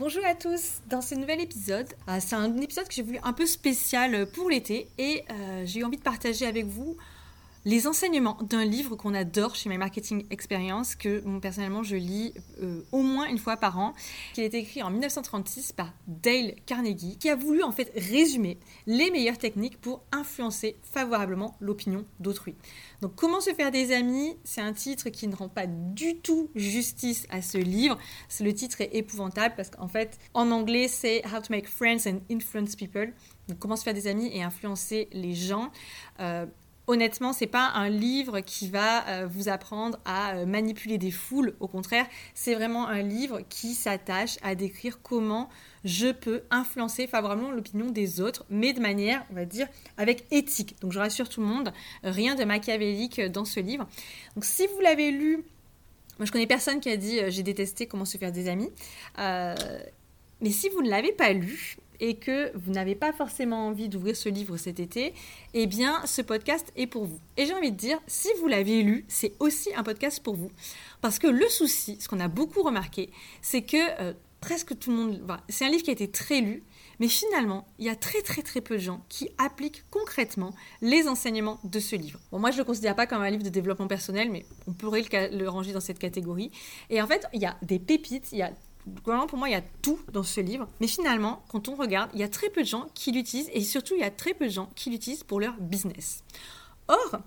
Bonjour à tous, dans ce nouvel épisode, euh, c'est un épisode que j'ai voulu un peu spécial pour l'été et euh, j'ai eu envie de partager avec vous les enseignements d'un livre qu'on adore chez My Marketing Experience, que personnellement je lis euh, au moins une fois par an, qui a été écrit en 1936 par Dale Carnegie, qui a voulu en fait résumer les meilleures techniques pour influencer favorablement l'opinion d'autrui. Donc comment se faire des amis, c'est un titre qui ne rend pas du tout justice à ce livre. Le titre est épouvantable parce qu'en fait en anglais c'est How to Make Friends and Influence People. Donc comment se faire des amis et influencer les gens? Euh, honnêtement, c'est pas un livre qui va euh, vous apprendre à euh, manipuler des foules. Au contraire, c'est vraiment un livre qui s'attache à décrire comment je peux influencer favorablement l'opinion des autres, mais de manière, on va dire, avec éthique. Donc je rassure tout le monde, rien de machiavélique dans ce livre. Donc si vous l'avez lu, moi je connais personne qui a dit euh, j'ai détesté comment se faire des amis. mais si vous ne l'avez pas lu, et que vous n'avez pas forcément envie d'ouvrir ce livre cet été, eh bien ce podcast est pour vous. Et j'ai envie de dire, si vous l'avez lu, c'est aussi un podcast pour vous. Parce que le souci, ce qu'on a beaucoup remarqué, c'est que euh, presque tout le monde... c'est un livre qui a été très lu, mais finalement, il y a très très très peu de gens qui appliquent concrètement les enseignements de ce livre. Bon, moi, je ne le considère pas comme un livre de développement personnel, mais on pourrait le, le ranger dans cette catégorie. Et en fait, il y a des pépites, il y a pour moi, il y a tout dans ce livre. Mais finalement, quand on regarde, il y a très peu de gens qui l'utilisent et surtout, il y a très peu de gens qui l'utilisent pour leur business. Or,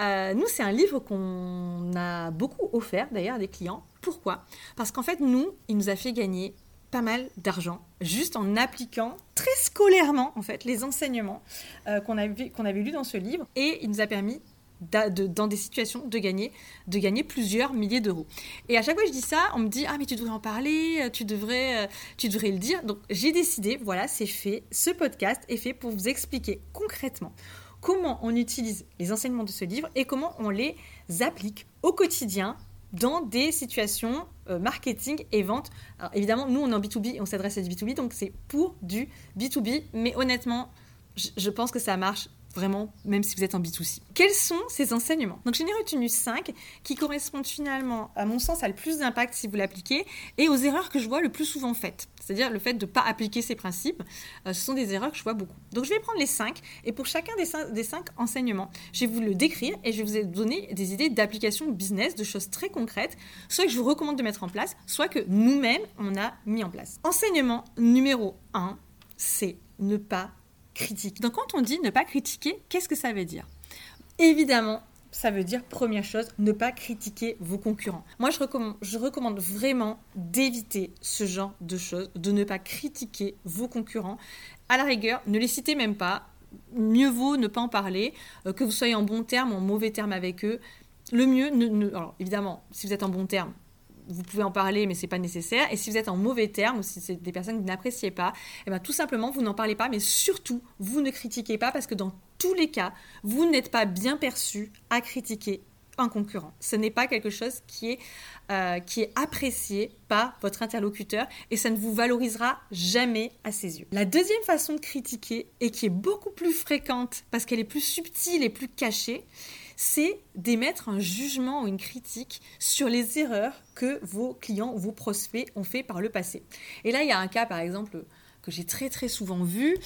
euh, nous, c'est un livre qu'on a beaucoup offert d'ailleurs à des clients. Pourquoi? Parce qu'en fait, nous, il nous a fait gagner pas mal d'argent juste en appliquant très scolairement en fait les enseignements euh, qu'on avait, qu'on avait lus dans ce livre et il nous a permis dans des situations de gagner, de plusieurs milliers d'euros. Et à chaque fois que je dis ça, on me dit ah mais tu devrais en parler, euh, tu devrais, euh, tu devrais le dire. Donc j'ai décidé, voilà, c'est fait. Ce podcast est fait pour vous expliquer concrètement comment on utilise les enseignements de ce livre et comment on les applique au quotidien dans des situations euh, marketing et vente. Alors évidemment, nous on est en B2B, on s'adresse à du B2B, donc c'est pour du B2B, mais honnêtement, je pense que ça marche vraiment, même si vous êtes en B2C. Quels sont ces enseignements? Donc, j'en ai retenu 5 qui correspondent finalement, à mon sens, à le plus d'impact si vous l'appliquez et aux erreurs que je vois le plus souvent faites. C'est-à-dire le fait de ne pas appliquer ces principes, euh, ce sont des erreurs que je vois beaucoup. Donc, je vais prendre les 5 et pour chacun des 5, des enseignements, je vais vous le décrire et je vais vous donner des idées d'application business, de choses très concrètes, soit que je vous recommande de mettre en place, soit que nous-mêmes, on a mis en place. Enseignement numéro 1, c'est ne pas critique. Donc quand on dit ne pas critiquer, qu'est-ce que ça veut dire? Évidemment, ça veut dire, première chose, ne pas critiquer vos concurrents. Moi, je recommande, vraiment d'éviter ce genre de choses, de ne pas critiquer vos concurrents. À la rigueur, ne les citez même pas. Mieux vaut ne pas en parler, euh, que vous soyez en bon terme ou en mauvais terme avec eux. Le mieux, alors évidemment, si vous êtes en bon terme, vous pouvez en parler, mais c'est pas nécessaire. Et si vous êtes en mauvais terme, ou si c'est des personnes que vous n'appréciez pas, eh ben, tout simplement, vous n'en parlez pas, mais surtout, vous ne critiquez pas, parce que dans tous les cas, vous n'êtes pas bien perçu à critiquer un concurrent. Ce n'est pas quelque chose qui est, euh, qui est apprécié par votre interlocuteur et ça ne vous valorisera jamais à ses yeux. La deuxième façon de critiquer, et qui est beaucoup plus fréquente parce qu'elle est plus subtile et plus cachée, c'est d'émettre un jugement ou une critique sur les erreurs que vos clients ou vos prospects ont fait par le passé. Et là, il y a un cas, par exemple, que j'ai très très souvent vu,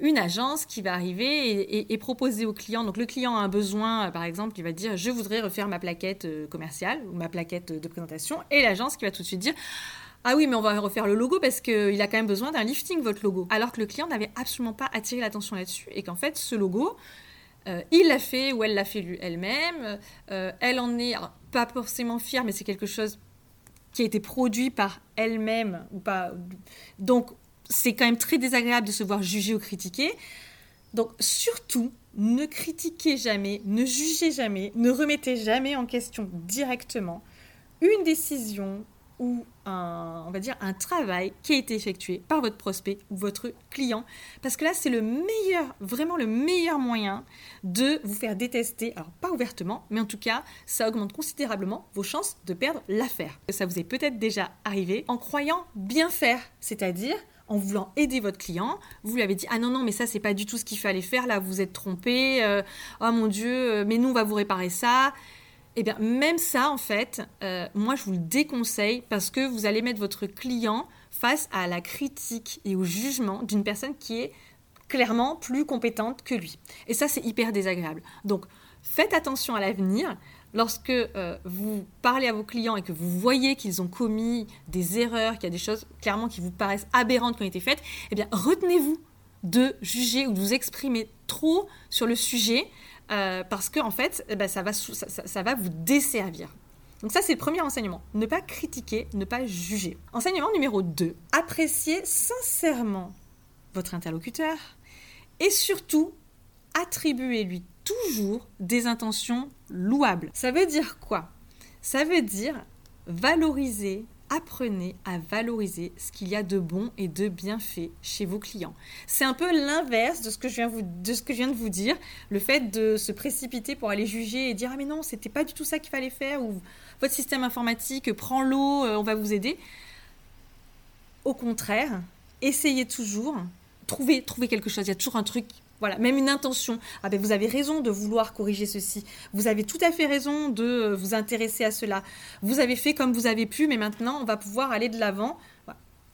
une agence qui va arriver et, proposer au client, donc le client a un besoin, par exemple, il va dire je voudrais refaire ma plaquette euh, commerciale ou ma plaquette de présentation, et l'agence qui va tout de suite dire ah oui, mais on va refaire le logo parce qu'il a quand même besoin d'un lifting, votre logo. Alors que le client n'avait absolument pas attiré l'attention là-dessus et qu'en fait, ce logo, euh, il l'a fait ou elle l'a fait elle-même. Euh, elle en est pas forcément fière, mais c'est quelque chose qui a été produit par elle-même ou pas. Donc, c'est quand même très désagréable de se voir juger ou critiquer. Donc, surtout, ne critiquez jamais, ne jugez jamais, ne remettez jamais en question directement une décision ou un, on va dire, un travail qui a été effectué par votre prospect ou votre client. Parce que là, c'est le meilleur, vraiment le meilleur moyen de vous faire détester. Alors, pas ouvertement, mais en tout cas, ça augmente considérablement vos chances de perdre l'affaire. Ça vous est peut-être déjà arrivé en croyant bien faire, c'est-à-dire en voulant aider votre client, vous lui avez dit ah non non mais ça c'est pas du tout ce qu'il fallait faire là vous êtes trompé, euh, oh mon dieu euh, mais nous on va vous réparer ça eh bien, même ça, en fait, euh, moi, je vous le déconseille parce que vous allez mettre votre client face à la critique et au jugement d'une personne qui est clairement plus compétente que lui. Et ça, c'est hyper désagréable. Donc, faites attention à l'avenir. Lorsque euh, vous parlez à vos clients et que vous voyez qu'ils ont commis des erreurs, qu'il y a des choses clairement qui vous paraissent aberrantes qui ont été faites, eh bien, retenez-vous de juger ou de vous exprimer trop sur le sujet euh, parce que en fait, eh ben, ça, va, ça va vous desservir. Donc ça, c'est le premier enseignement. Ne pas critiquer, ne pas juger. Enseignement numéro 2. Appréciez sincèrement votre interlocuteur et surtout, attribuez-lui toujours des intentions louables. Ça veut dire quoi? Ça veut dire valoriser, apprenez à valoriser ce qu'il y a de bon et de bien fait chez vos clients. C'est un peu l'inverse de, ce que je viens de vous dire, le fait de se précipiter pour aller juger et dire ah mais non, c'était pas du tout ça qu'il fallait faire ou votre système informatique prend l'eau, euh, on va vous aider. Au contraire, essayez toujours, trouvez, trouvez quelque chose, il y a toujours un truc voilà, même une intention. Ah ben vous avez raison de vouloir corriger ceci. Vous avez tout à fait raison de euh, vous intéresser à cela. Vous avez fait comme vous avez pu, mais maintenant on va pouvoir aller de l'avant.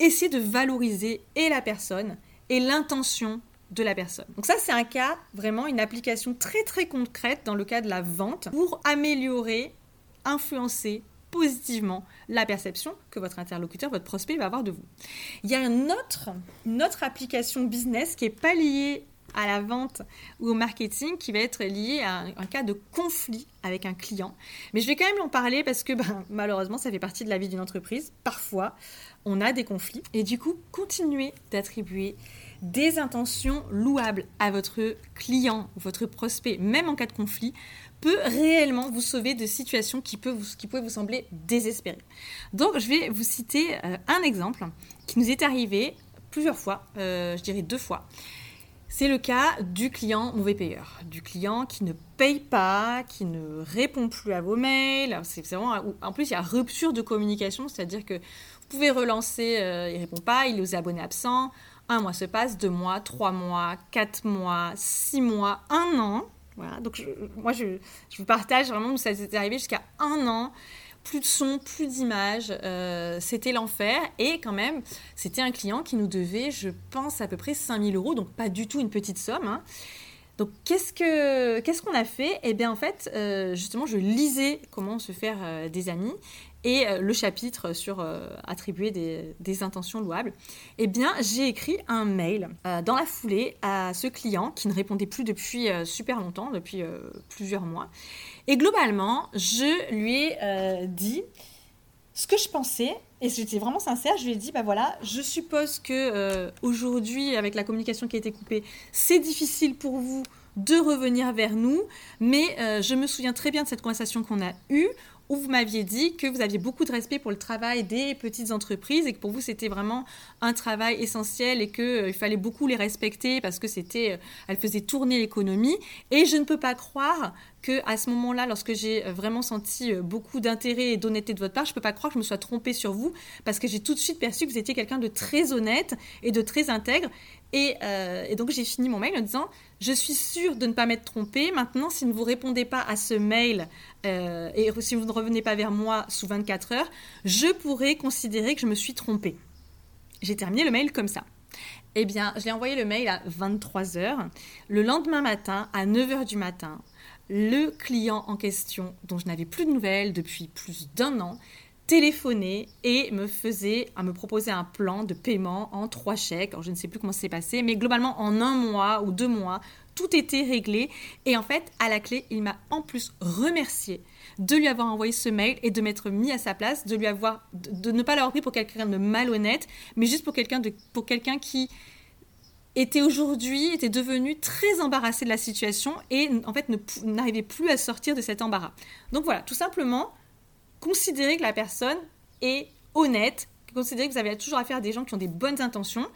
Essayez de valoriser et la personne et l'intention de la personne. Donc ça c'est un cas vraiment une application très très concrète dans le cas de la vente pour améliorer, influencer positivement la perception que votre interlocuteur, votre prospect va avoir de vous. Il y a une autre, une autre application business qui n'est pas liée à la vente ou au marketing qui va être lié à un, cas de conflit avec un client. Mais je vais quand même en parler parce que ben, malheureusement, ça fait partie de la vie d'une entreprise. Parfois, on a des conflits. Et du coup, continuez d'attribuer des intentions louables à votre client ou votre prospect, même en cas de conflit, peut réellement vous sauver de situations qui, peuvent vous, qui pouvaient vous sembler désespérées. Donc, je vais vous citer euh, un exemple qui nous est arrivé plusieurs fois, euh, je dirais deux fois. C'est le cas du client mauvais payeur, du client qui ne paye pas, qui ne répond plus à vos mails. C'est vraiment, en plus, il y a rupture de communication, c'est-à-dire que vous pouvez relancer, euh, il répond pas, il est aux abonnés absents. Un mois se passe, deux mois, trois mois, quatre mois, six mois, un an. Voilà. Donc moi, je, je, vous partage vraiment où ça s'est arrivé jusqu'à un an plus de son, plus d'images. Euh, c'était l'enfer. Et quand même, c'était un client qui nous devait, je pense, à peu près 5000 euros, donc pas du tout une petite somme. Hein. Donc qu'est-ce que qu'est-ce qu'on a fait? Eh bien en fait, euh, justement, je lisais comment se faire euh, des amis et le chapitre sur attribuer des, intentions louables. Eh bien, j'ai écrit un mail dans la foulée à ce client qui ne répondait plus depuis super longtemps, depuis plusieurs mois. Et globalement, je lui ai euh, dit ce que je pensais, et j'étais vraiment sincère, je lui ai dit, bah voilà, je suppose que euh, aujourd'hui, avec la communication qui a été coupée, c'est difficile pour vous de revenir vers nous, mais euh, je me souviens très bien de cette conversation qu'on a eue où vous m'aviez dit que vous aviez beaucoup de respect pour le travail des petites entreprises et que pour vous c'était vraiment un travail essentiel et qu'il euh, fallait beaucoup les respecter parce que c'était, euh, elles faisaient tourner l'économie. Et je ne peux pas croire que à ce moment-là, lorsque j'ai euh, vraiment senti beaucoup d'intérêt et d'honnêteté de votre part, je ne peux pas croire que je me sois trompée sur vous parce que j'ai tout de suite perçu que vous étiez quelqu'un de très honnête et de très intègre. Et, et donc j'ai fini mon mail en disant je suis sûre de ne pas m'être trompée. Maintenant, si ne vous répondez pas à ce mail euh, et si vous ne revenez pas vers moi sous 24 heures, je pourrais considérer que je me suis trompée. J'ai terminé le mail comme ça. Eh bien, je l'ai envoyé le mail à 23 heures. Le lendemain matin, à 9 heures du matin, le client en question, dont je n'avais plus de nouvelles depuis plus d'un an, téléphonait et me faisait, à me proposer un plan de paiement en trois chèques. je ne sais plus comment c'est passé, mais globalement en un mois ou deux mois, tout était réglé. Et en fait, à la clé, il m'a en plus remercié de lui avoir envoyé ce mail et de m'être mis à sa place, de lui avoir, de, ne pas l'avoir pris pour quelqu'un de malhonnête, mais juste pour quelqu'un de, pour quelqu'un qui était aujourd'hui, était devenu très embarrassé de la situation et en fait n'arrivait plus à sortir de cet embarras. Donc voilà, tout simplement, considérer que la personne est honnête, considérer que vous avez toujours affaire à des gens qui ont des bonnes intentions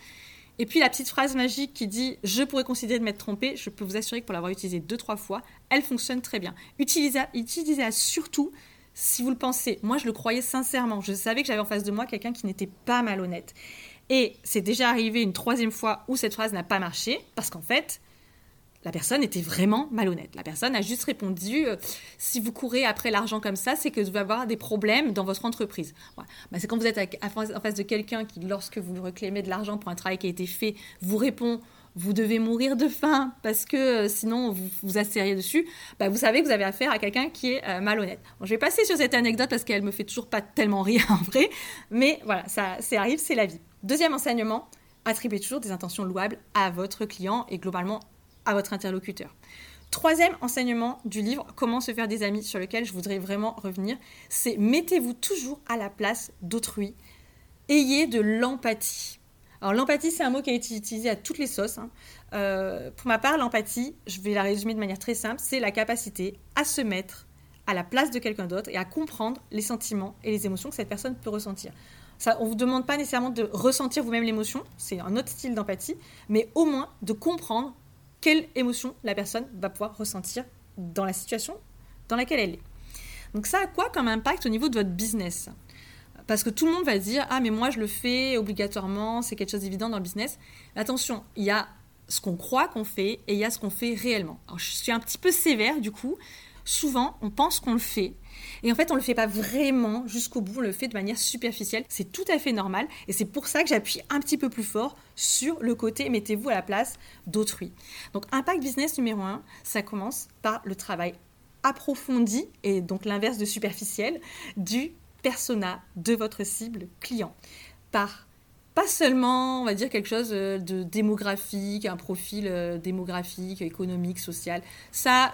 et puis la petite phrase magique qui dit je pourrais considérer de m'être trompé, je peux vous assurer que pour l'avoir utilisée deux trois fois, elle fonctionne très bien. Utilisez-la utilisez surtout si vous le pensez. Moi, je le croyais sincèrement. Je savais que j'avais en face de moi quelqu'un qui n'était pas malhonnête. Et c'est déjà arrivé une troisième fois où cette phrase n'a pas marché parce qu'en fait, la personne était vraiment malhonnête. La personne a juste répondu euh, si vous courez après l'argent comme ça, c'est que vous allez avoir des problèmes dans votre entreprise. Bah, c'est quand vous êtes en face de quelqu'un qui, lorsque vous réclamez de l'argent pour un travail qui a été fait, vous répond vous devez mourir de faim parce que euh, sinon vous vous assériez dessus, bah, vous savez que vous avez affaire à quelqu'un qui est euh, malhonnête. je vais passer sur cette anecdote parce qu'elle me fait toujours pas tellement rire en vrai, mais voilà, ça, ça arrive, c'est la vie. Deuxième enseignement, attribuez toujours des intentions louables à votre client et globalement à votre interlocuteur. Troisième enseignement du livre, Comment se faire des amis, sur lequel je voudrais vraiment revenir, c'est mettez-vous toujours à la place d'autrui. Ayez de l'empathie. Alors l'empathie, c'est un mot qui a été utilisé à toutes les sauces. Hein. Euh, pour ma part, l'empathie, je vais la résumer de manière très simple, c'est la capacité à se mettre à la place de quelqu'un d'autre et à comprendre les sentiments et les émotions que cette personne peut ressentir. On ne vous demande pas nécessairement de ressentir vous-même l'émotion, c'est un autre style d'empathie, mais au moins de comprendre quelle émotion la personne va pouvoir ressentir dans la situation dans laquelle elle est. Donc ça a quoi comme impact au niveau de votre business? Parce que tout le monde va dire Ah, mais moi je le fais obligatoirement, c'est quelque chose d'évident dans le business. Attention, il y a ce qu'on croit qu'on fait et il y a ce qu'on fait réellement. Alors, je suis un petit peu sévère du coup. Souvent, on pense qu'on le fait. Et en fait, on ne le fait pas vraiment jusqu'au bout, on le fait de manière superficielle. C'est tout à fait normal. Et c'est pour ça que j'appuie un petit peu plus fort sur le côté mettez-vous à la place d'autrui. Donc, impact business numéro un, ça commence par le travail approfondi, et donc l'inverse de superficiel, du persona de votre cible client. Par pas seulement, on va dire, quelque chose euh, de démographique, un profil euh, démographique, économique, social. Ça,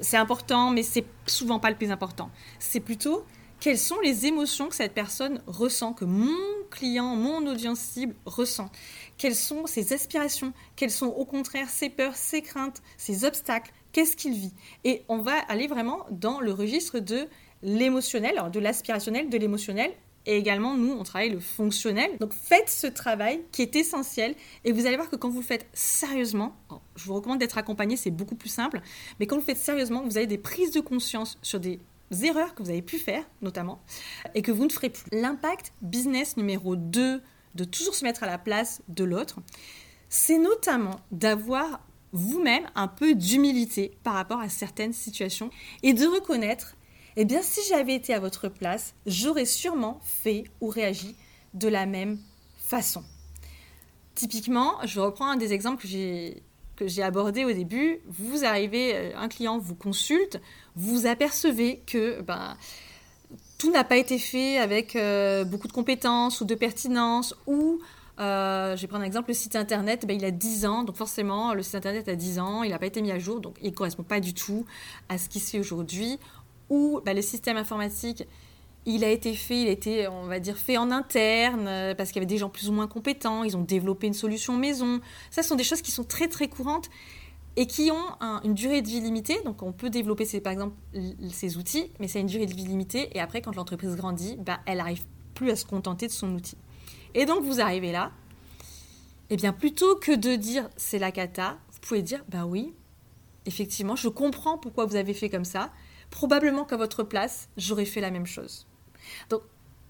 c'est important, mais c'est souvent pas le plus important. C'est plutôt quelles sont les émotions que cette personne ressent, que mon client, mon audience cible ressent. Quelles sont ses aspirations, quelles sont au contraire ses peurs, ses craintes, ses obstacles, qu'est-ce qu'il vit? Et on va aller vraiment dans le registre de l'émotionnel, de l'aspirationnel, de l'émotionnel. Et également, nous, on travaille le fonctionnel. Donc faites ce travail qui est essentiel et vous allez voir que quand vous le faites sérieusement, je vous recommande d'être accompagné, c'est beaucoup plus simple, mais quand vous le faites sérieusement, vous avez des prises de conscience sur des erreurs que vous avez pu faire, notamment, et que vous ne ferez plus. L'impact business numéro 2 de toujours se mettre à la place de l'autre, c'est notamment d'avoir vous-même un peu d'humilité par rapport à certaines situations et de reconnaître eh bien, si j'avais été à votre place, j'aurais sûrement fait ou réagi de la même façon. Typiquement, je reprends un des exemples que j'ai que j'ai abordé au début, vous arrivez, euh, un client vous consulte, vous apercevez que ben, tout n'a pas été fait avec euh, beaucoup de compétences ou de pertinence, ou euh, je vais prendre un exemple, le site internet, ben, il a 10 ans, donc forcément le site internet a 10 ans, il n'a pas été mis à jour, donc il ne correspond pas du tout à ce qui se fait aujourd'hui où bah, le système informatique, il a été fait, il a été, on va dire, fait en interne, euh, parce qu'il y avait des gens plus ou moins compétents, ils ont développé une solution maison. Ça, ce sont des choses qui sont très très courantes et qui ont une durée de vie limitée. Donc on peut développer, par exemple, ces outils, mais a une durée de vie limitée. Et après, quand l'entreprise grandit, bah, elle n'arrive plus à se contenter de son outil. Et donc vous arrivez là, eh bien plutôt que de dire c'est la cata, vous pouvez dire bah oui, effectivement, je comprends pourquoi vous avez fait comme ça probablement qu'à votre place, j'aurais fait la même chose. Donc,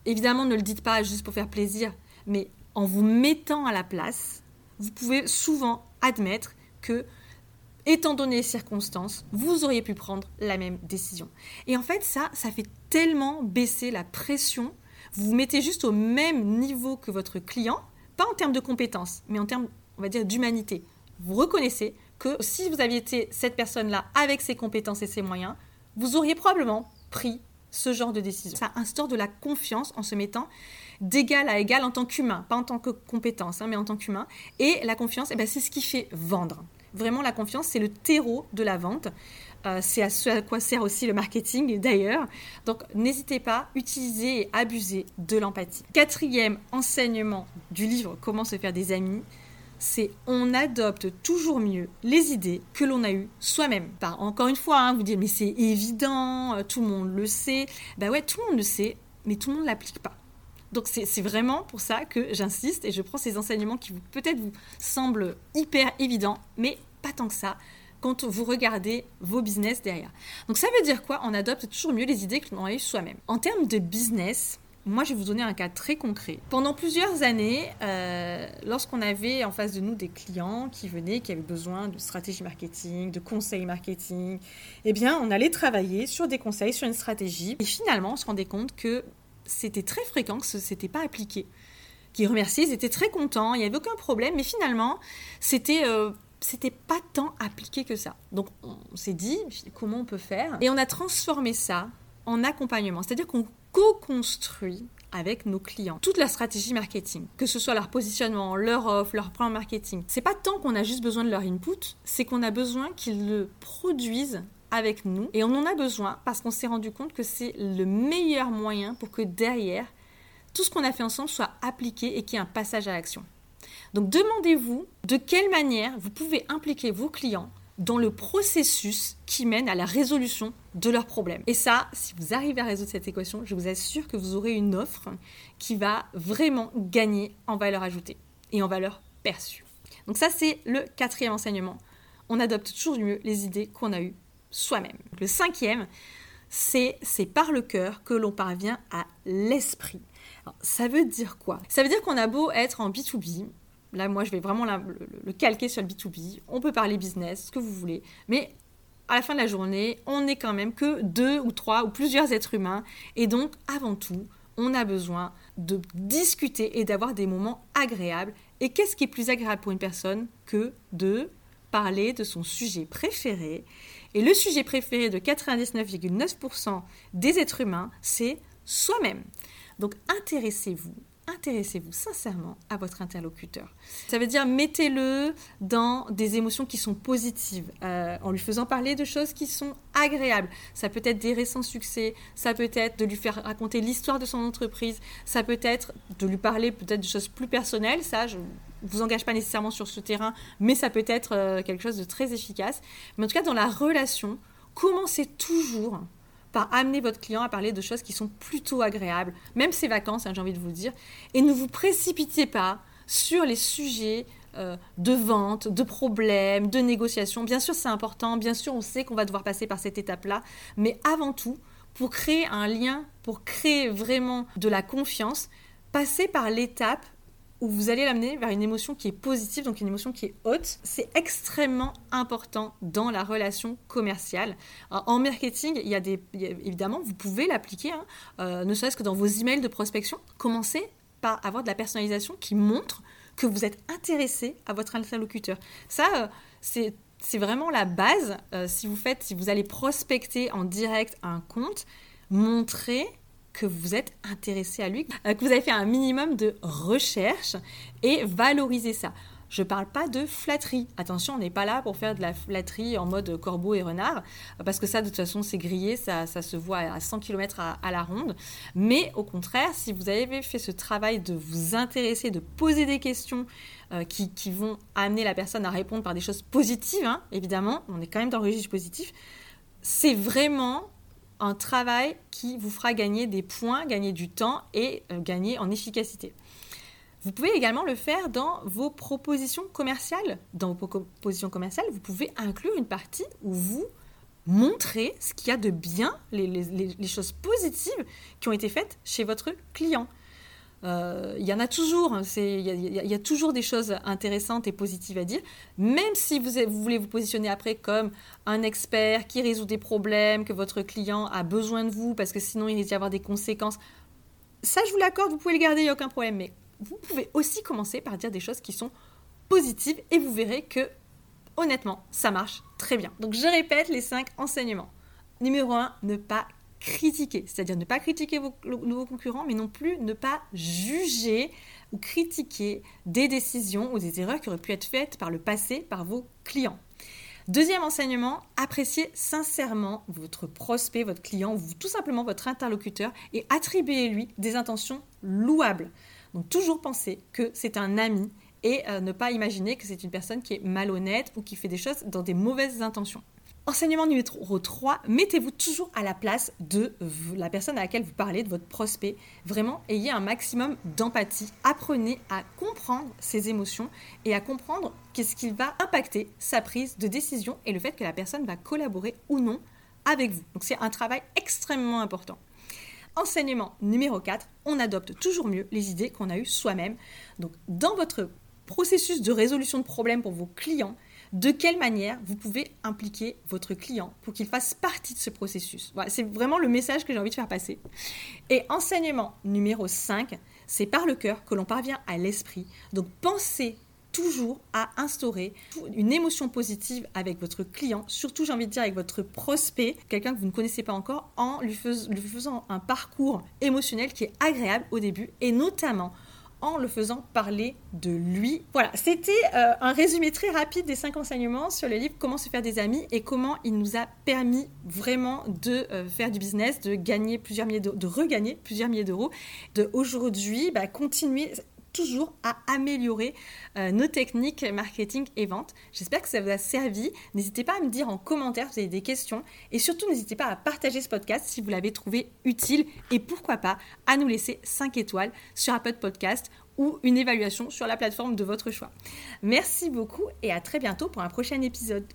évidemment, ne le dites pas juste pour faire plaisir, mais en vous mettant à la place, vous pouvez souvent admettre que, étant donné les circonstances, vous auriez pu prendre la même décision. Et en fait, ça, ça fait tellement baisser la pression. Vous vous mettez juste au même niveau que votre client, pas en termes de compétences, mais en termes, on va dire, d'humanité. Vous reconnaissez que si vous aviez été cette personne-là avec ses compétences et ses moyens, vous auriez probablement pris ce genre de décision. Ça instaure de la confiance en se mettant d'égal à égal en tant qu'humain, pas en tant que compétence, hein, mais en tant qu'humain. Et la confiance, eh ben, c'est ce qui fait vendre. Vraiment, la confiance, c'est le terreau de la vente. Euh, c'est à ce à quoi sert aussi le marketing d'ailleurs. Donc n'hésitez pas, utilisez et abusez de l'empathie. Quatrième enseignement du livre Comment se faire des amis, c'est on adopte toujours mieux les idées que l'on a eues soi-même. Encore une fois, hein, vous dites mais c'est évident, euh, tout le monde le sait. Ben ouais, tout le monde le sait, mais tout le monde l'applique pas. Donc c'est vraiment pour ça que j'insiste et je prends ces enseignements qui peut-être vous semblent hyper évidents, mais pas tant que ça quand vous regardez vos business derrière. Donc ça veut dire quoi? On adopte toujours mieux les idées que l'on a eues soi-même. En termes de business, moi, je vais vous donner un cas très concret. Pendant plusieurs années, euh, lorsqu'on avait en face de nous des clients qui venaient, qui avaient besoin de stratégie marketing, de conseils marketing, eh bien, on allait travailler sur des conseils, sur une stratégie. Et finalement, on se rendait compte que c'était très fréquent que ce n'était pas appliqué. Qui remerciaient, ils étaient très contents, il n'y avait aucun problème, mais finalement, c'était euh, c'était pas tant appliqué que ça. Donc on s'est dit comment on peut faire? Et on a transformé ça en accompagnement, c'est-à-dire qu'on co-construit avec nos clients toute la stratégie marketing, que ce soit leur positionnement, leur offre, leur plan marketing. C'est pas tant qu'on a juste besoin de leur input, c'est qu'on a besoin qu'ils le produisent avec nous et on en a besoin parce qu'on s'est rendu compte que c'est le meilleur moyen pour que derrière tout ce qu'on a fait ensemble soit appliqué et qu'il y ait un passage à l'action. Donc demandez-vous de quelle manière vous pouvez impliquer vos clients dans le processus qui mène à la résolution de leurs problèmes. Et ça, si vous arrivez à résoudre cette équation, je vous assure que vous aurez une offre qui va vraiment gagner en valeur ajoutée et en valeur perçue. Donc ça, c'est le quatrième enseignement. On adopte toujours mieux les idées qu'on a eues soi-même. Le cinquième, c'est c'est par le cœur que l'on parvient à l'esprit. Ça veut dire quoi? Ça veut dire qu'on a beau être en B2B, Là, moi, je vais vraiment le, calquer sur le B2B. On peut parler business, ce que vous voulez. Mais à la fin de la journée, on n'est quand même que deux ou trois ou plusieurs êtres humains. Et donc, avant tout, on a besoin de discuter et d'avoir des moments agréables. Et qu'est-ce qui est plus agréable pour une personne que de parler de son sujet préféré? Et le sujet préféré de 99,9% des êtres humains, c'est soi-même. Donc intéressez-vous intéressez-vous sincèrement à votre interlocuteur. Ça veut dire mettez-le dans des émotions qui sont positives, euh, en lui faisant parler de choses qui sont agréables. Ça peut être des récents succès, ça peut être de lui faire raconter l'histoire de son entreprise, ça peut être de lui parler peut-être de choses plus personnelles. Ça, je vous engage pas nécessairement sur ce terrain, mais ça peut être euh, quelque chose de très efficace. Mais en tout cas, dans la relation, commencez toujours par amener votre client à parler de choses qui sont plutôt agréables, même ses vacances, hein, j'ai envie de vous dire, et ne vous précipitez pas sur les sujets euh, de vente, de problèmes, de négociations. Bien sûr, c'est important, bien sûr, on sait qu'on va devoir passer par cette étape-là, mais avant tout, pour créer un lien, pour créer vraiment de la confiance, passez par l'étape où vous allez l'amener vers une émotion qui est positive, donc une émotion qui est haute. C'est extrêmement important dans la relation commerciale. en marketing, il y a des, évidemment, vous pouvez l'appliquer, hein, euh, ne serait-ce que dans vos emails de prospection. Commencez par avoir de la personnalisation qui montre que vous êtes intéressé à votre interlocuteur. Ça, euh, c'est c'est vraiment la base. Euh, si vous faites, si vous allez prospecter en direct un compte, montrez que vous êtes intéressé à lui, euh, que vous avez fait un minimum de recherche et valoriser ça. Je parle pas de flatterie. Attention, on n'est pas là pour faire de la flatterie en mode corbeau et renard, parce que ça, de toute façon, c'est grillé, ça, se voit à 100 km à, la ronde. Mais au contraire, si vous avez fait ce travail de vous intéresser, de poser des questions euh, qui, vont amener la personne à répondre par des choses positives, hein, évidemment, on est quand même dans le registre positif, c'est vraiment un travail qui vous fera gagner des points, gagner du temps et euh, gagner en efficacité. Vous pouvez également le faire dans vos propositions commerciales. Dans vos propositions commerciales, vous pouvez inclure une partie où vous montrez ce qu'il y a de bien, les choses positives qui ont été faites chez votre client. Euh, il y en a toujours, hein, il y, a toujours des choses intéressantes et positives à dire, même si vous, voulez vous positionner après comme un expert qui résout des problèmes, que votre client a besoin de vous parce que sinon il risque d'y avoir des conséquences. Ça, je vous l'accorde, vous pouvez le garder, il n'y a aucun problème, mais vous pouvez aussi commencer par dire des choses qui sont positives et vous verrez que, honnêtement, ça marche très bien. Donc, je répète les cinq enseignements. Numéro 1, ne pas critiquer, c'est-à-dire ne pas critiquer vos, nouveaux concurrents, mais non plus ne pas juger ou critiquer des décisions ou des erreurs qui auraient pu être faites par le passé par vos clients. Deuxième enseignement, appréciez sincèrement votre prospect, votre client ou tout simplement votre interlocuteur et attribuez-lui des intentions louables. Donc toujours penser que c'est un ami et euh, ne pas imaginer que c'est une personne qui est malhonnête ou qui fait des choses dans des mauvaises intentions. Enseignement numéro 3, mettez-vous toujours à la place de la personne à laquelle vous parlez, de votre prospect. Vraiment, ayez un maximum d'empathie. Apprenez à comprendre ses émotions et à comprendre qu'est-ce qui va impacter sa prise de décision et le fait que la personne va collaborer ou non avec vous. Donc c'est un travail extrêmement important. Enseignement numéro 4, on adopte toujours mieux les idées qu'on a eues soi-même. Donc dans votre processus de résolution de problèmes pour vos clients, de quelle manière vous pouvez impliquer votre client pour qu'il fasse partie de ce processus. C'est vraiment le message que j'ai envie de faire passer. Et enseignement numéro 5, c'est par le cœur que l'on parvient à l'esprit. Donc pensez toujours à instaurer une émotion positive avec votre client, surtout j'ai envie de dire avec votre prospect, quelqu'un que vous ne connaissez pas encore, en lui, faisant un parcours émotionnel qui est agréable au début et notamment en le faisant parler de lui. Voilà, c'était euh, un résumé très rapide des cinq enseignements sur le livre Comment se faire des amis et comment il nous a permis vraiment de euh, faire du business, de gagner plusieurs milliers de regagner plusieurs milliers d'euros, de aujourd'hui bah, continuer toujours à améliorer euh, nos techniques marketing et vente. J'espère que ça vous a servi. N'hésitez pas à me dire en commentaire si vous avez des questions et surtout n'hésitez pas à partager ce podcast si vous l'avez trouvé utile et pourquoi pas à nous laisser 5 étoiles sur Apple Podcast ou une évaluation sur la plateforme de votre choix. Merci beaucoup et à très bientôt pour un prochain épisode.